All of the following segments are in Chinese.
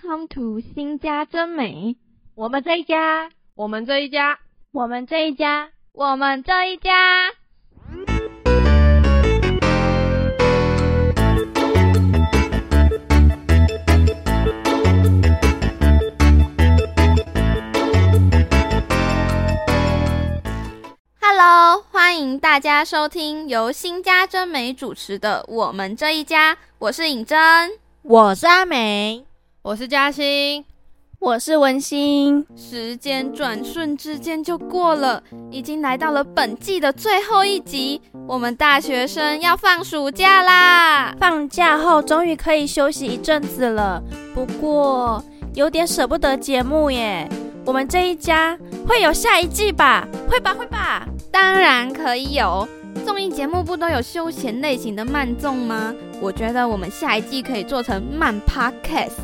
Welcome to 新家真美，我们这一家，我们这一家，我们这一家，我们这一家。Hello，欢迎大家收听由新家真美主持的《我们这一家》，我是尹真，我是阿美，我是嘉欣，我是文心。时间转瞬之间就过了，已经来到了本季的最后一集。我们大学生要放暑假啦！放假后终于可以休息一阵子了，不过有点舍不得节目耶。我们这一家会有下一季吧？会吧，会吧。当然可以有，综艺节目不都有休闲类型的慢综吗？我觉得我们下一季可以做成慢 podcast，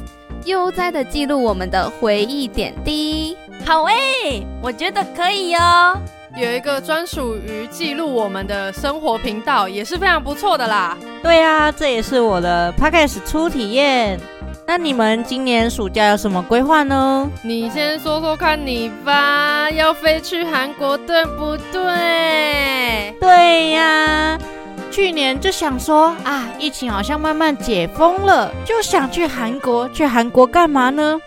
悠哉的记录我们的回忆点滴。好诶，我觉得可以哦。有一个专属于记录我们的生活频道，也是非常不错的啦。对啊，这也是我的 podcast 初体验。那你们今年暑假有什么规划呢？你先说说看你吧，要飞去韩国对不对？对呀，去年就想说啊，疫情好像慢慢解封了，就想去韩国。去韩国干嘛呢？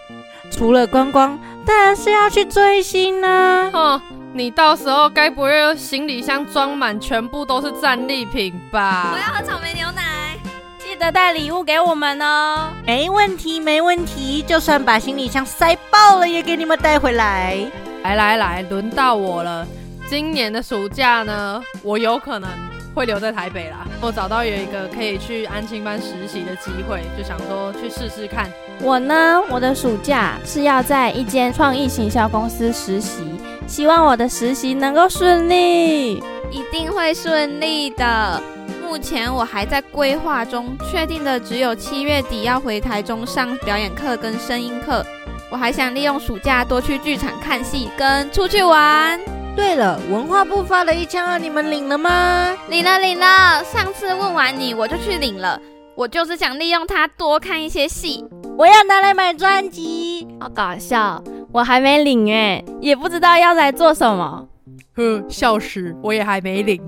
除了观光，当然是要去追星呢。哼，你到时候该不会行李箱装满全部都是战利品吧？我要喝草莓牛奶。记得带礼物给我们哦，没问题，没问题。就算把行李箱塞爆了，也给你们带回来。来来来，轮到我了。今年的暑假呢，我有可能会留在台北啦。我找到有一个可以去安亲班实习的机会，就想说去试试看。我呢，我的暑假是要在一间创意行销公司实习，希望我的实习能够顺利，一定会顺利的。目前我还在规划中，确定的只有七月底要回台中上表演课跟声音课。我还想利用暑假多去剧场看戏跟出去玩。对了，文化部发的一千二，你们领了吗？领了，领了。上次问完你，我就去领了。我就是想利用它多看一些戏。我要拿来买专辑，好搞笑。我还没领哎，也不知道要来做什么。呵，笑死，我也还没领。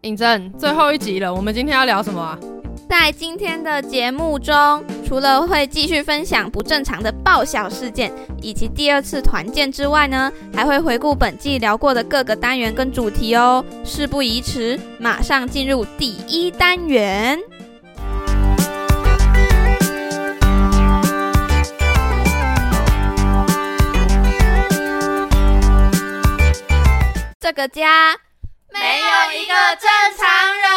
尹真，最后一集了，我们今天要聊什么啊？在今天的节目中，除了会继续分享不正常的爆笑事件以及第二次团建之外呢，还会回顾本季聊过的各个单元跟主题哦。事不宜迟，马上进入第一单元。这个家。没有一个正常人。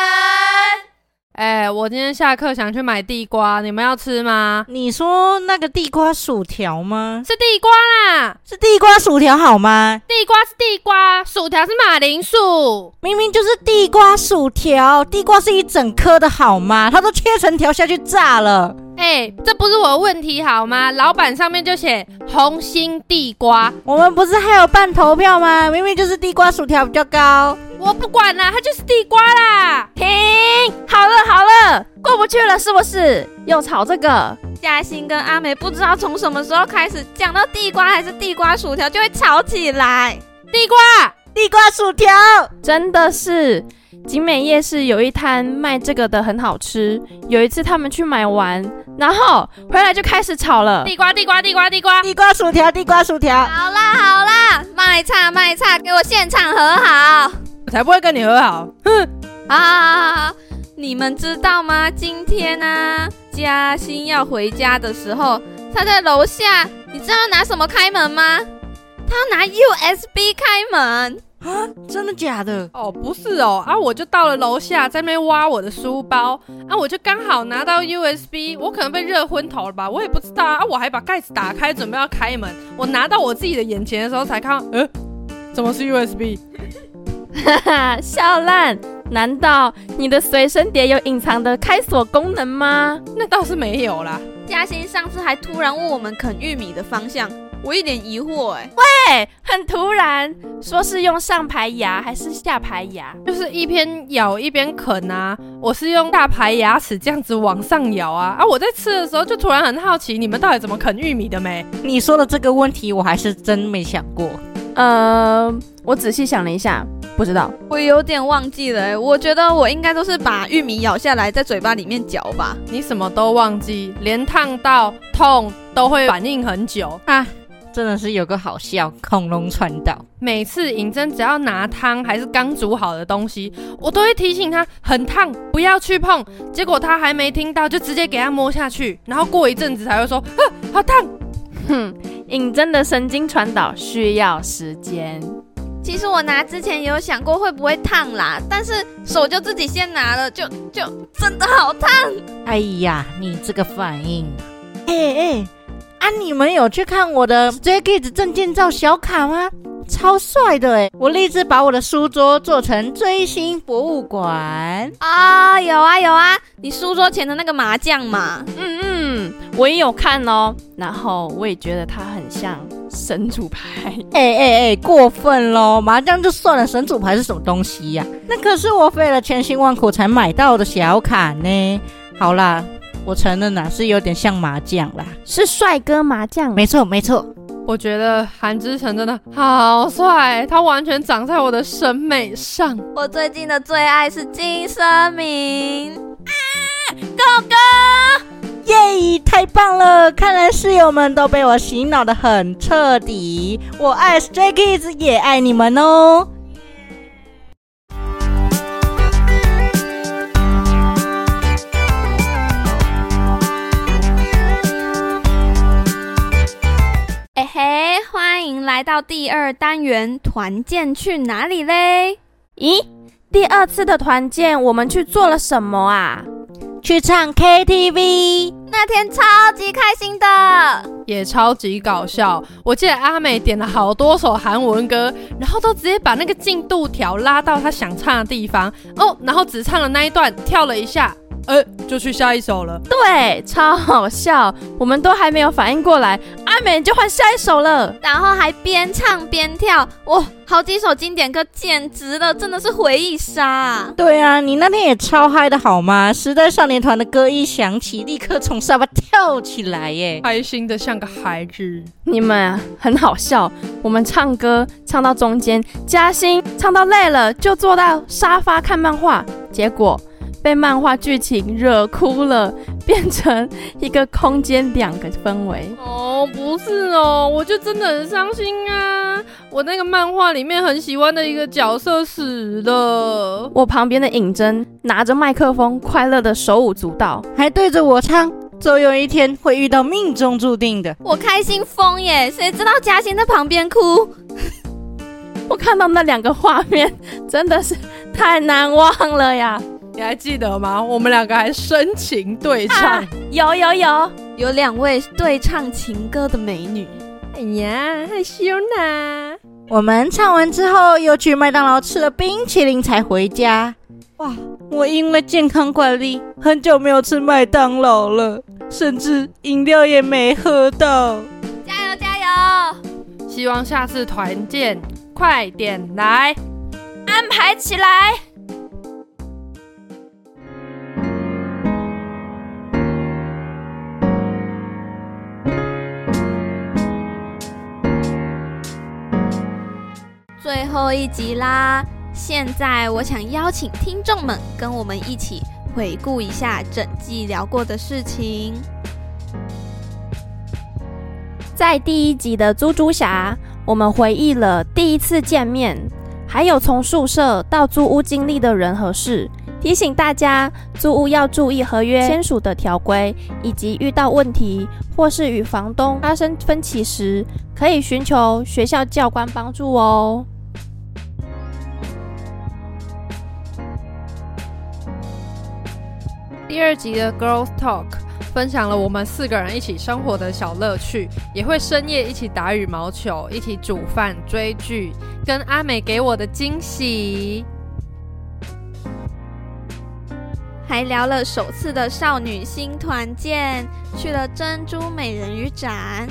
哎，我今天下课想去买地瓜，你们要吃吗？你说那个地瓜薯条吗？是地瓜啦，是地瓜薯条好吗？地瓜是地瓜，薯条是马铃薯，明明就是地瓜薯条。地瓜是一整颗的好吗？它都切成条下去炸了。哎，这不是我的问题好吗？老板上面就写红心地瓜，我们不是还有半投票吗？明明就是地瓜薯条比较高。我不管啦，它就是地瓜啦。停，好了好了，过不去了是不是？又吵这个？嘉欣跟阿美不知道从什么时候开始，讲到地瓜还是地瓜薯条就会吵起来。地瓜，地瓜薯条，真的是。景美夜市有一摊卖这个的，很好吃。有一次他们去买完，然后回来就开始炒了。地瓜，地瓜，地瓜，地瓜，地瓜薯条，地瓜薯条。好啦好啦，卖差卖差，给我现场和好。我才不会跟你和好。哼！啊，你们知道吗？今天呢，嘉欣要回家的时候，他在楼下，你知道拿什么开门吗？他要拿 USB 开门。啊，真的假的？哦，不是哦，啊，我就到了楼下，在那挖我的书包，啊，我就刚好拿到 USB，我可能被热昏头了吧，我也不知道啊，我还把盖子打开，准备要开门，我拿到我自己的眼前的时候才看，呃，怎么是 USB？哈哈，笑烂！难道你的随身碟有隐藏的开锁功能吗？那倒是没有啦。嘉欣上次还突然问我们啃玉米的方向。我一脸疑惑哎。喂，很突然，说是用上排牙还是下排牙？就是一边咬一边啃啊。我是用大排牙齿这样子往上咬啊啊！我在吃的时候就突然很好奇，你们到底怎么啃玉米的没？你说的这个问题，我还是真没想过。呃，我仔细想了一下，不知道。我有点忘记了哎，我觉得我应该都是把玉米咬下来，在嘴巴里面嚼吧。你什么都忘记，连烫到痛都会反应很久啊！真的是有个好笑，恐龙传导。每次尹真只要拿汤还是刚煮好的东西，我都会提醒他很烫，不要去碰。结果他还没听到，就直接给他摸下去，然后过一阵子才会说啊，好烫。哼，尹真的神经传导需要时间。其实我拿之前也有想过会不会烫啦，但是手就自己先拿了，就就真的好烫。哎呀，你这个反应，哎哎。啊！你们有去看我的 Stray Kids 证件照小卡吗？超帅的哎！我立志把我的书桌做成追星博物馆啊！有啊有啊！你书桌前的那个麻将嘛，嗯嗯，我也有看哦。然后我也觉得它很像神主牌。哎哎哎，过分喽！麻将就算了，神主牌是什么东西呀？那可是我费了千辛万苦才买到的小卡呢。好啦。我承认啦，是有点像麻将啦，是帅哥麻将，没错没错。我觉得韩之成真的好帅，他完全长在我的审美上。我最近的最爱是金生明啊，狗哥，耶，太棒了！看来室友们都被我洗脑的很彻底。我爱 Stray Kids，也爱你们哦。嘿，欢迎来到第二单元团建去哪里嘞？咦，第二次的团建我们去做了什么啊？去唱 KTV，那天超级开心的，也超级搞笑。我记得阿美点了好多首韩文歌，然后都直接把那个进度条拉到她想唱的地方哦，然后只唱了那一段，跳了一下。呃，就去下一首了。对，超好笑，我们都还没有反应过来，阿美就换下一首了，然后还边唱边跳，哇，好几首经典歌，简直了，真的是回忆杀。对啊，你那天也超嗨的好吗？时代少年团的歌一响起，立刻从沙发跳起来耶，开心的像个孩子。你们很好笑，我们唱歌唱到中间，嘉欣唱到累了，就坐到沙发看漫画，结果。被漫画剧情惹哭了，变成一个空间两个氛围。哦，不是哦，我就真的很伤心啊！我那个漫画里面很喜欢的一个角色死了。我旁边的尹真拿着麦克风，快乐的手舞足蹈，还对着我唱：“总有一天会遇到命中注定的。”我开心疯耶！谁知道嘉欣在旁边哭？我看到那两个画面，真的是太难忘了呀！你还记得吗？我们两个还深情对唱，有有有，有两位对唱情歌的美女。哎呀，害羞呢。我们唱完之后，又去麦当劳吃了冰淇淋才回家。哇，我因为健康管理，很久没有吃麦当劳了，甚至饮料也没喝到。加油加油！希望下次团建快点来，安排起来。后一集啦！现在我想邀请听众们跟我们一起回顾一下整季聊过的事情。在第一集的猪猪侠，我们回忆了第一次见面，还有从宿舍到租屋经历的人和事，提醒大家租屋要注意合约签署的条规，以及遇到问题或是与房东发生分歧时，可以寻求学校教官帮助哦。第二集的 girls talk 分享了我们四个人一起生活的小乐趣也会深夜一起打羽毛球一起煮饭追剧跟阿美给我的惊喜。还聊了首次的少女心团建去了珍珠美人鱼展。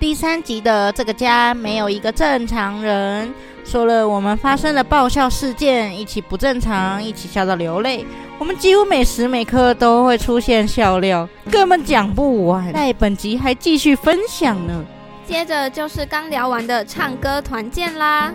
第三集的这个家没有一个正常人。说了我们发生的爆笑事件，一起不正常，一起笑到流泪。我们几乎每时每刻都会出现笑料，根本讲不完。在本集还继续分享呢。接着就是刚聊完的唱歌团建啦。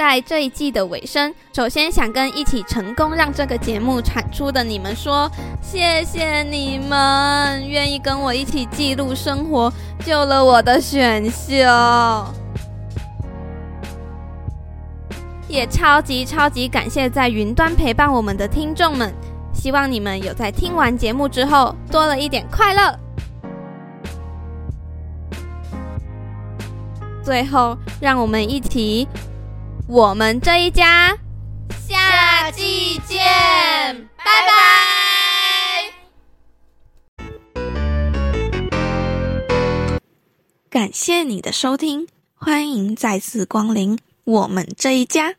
在这一季的尾声，首先想跟一起成功让这个节目产出的你们说，谢谢你们愿意跟我一起记录生活，救了我的选秀。也超级超级感谢在云端陪伴我们的听众们，希望你们有在听完节目之后多了一点快乐。最后，让我们一起。我们这一家，下季见，拜拜！感谢你的收听，欢迎再次光临我们这一家。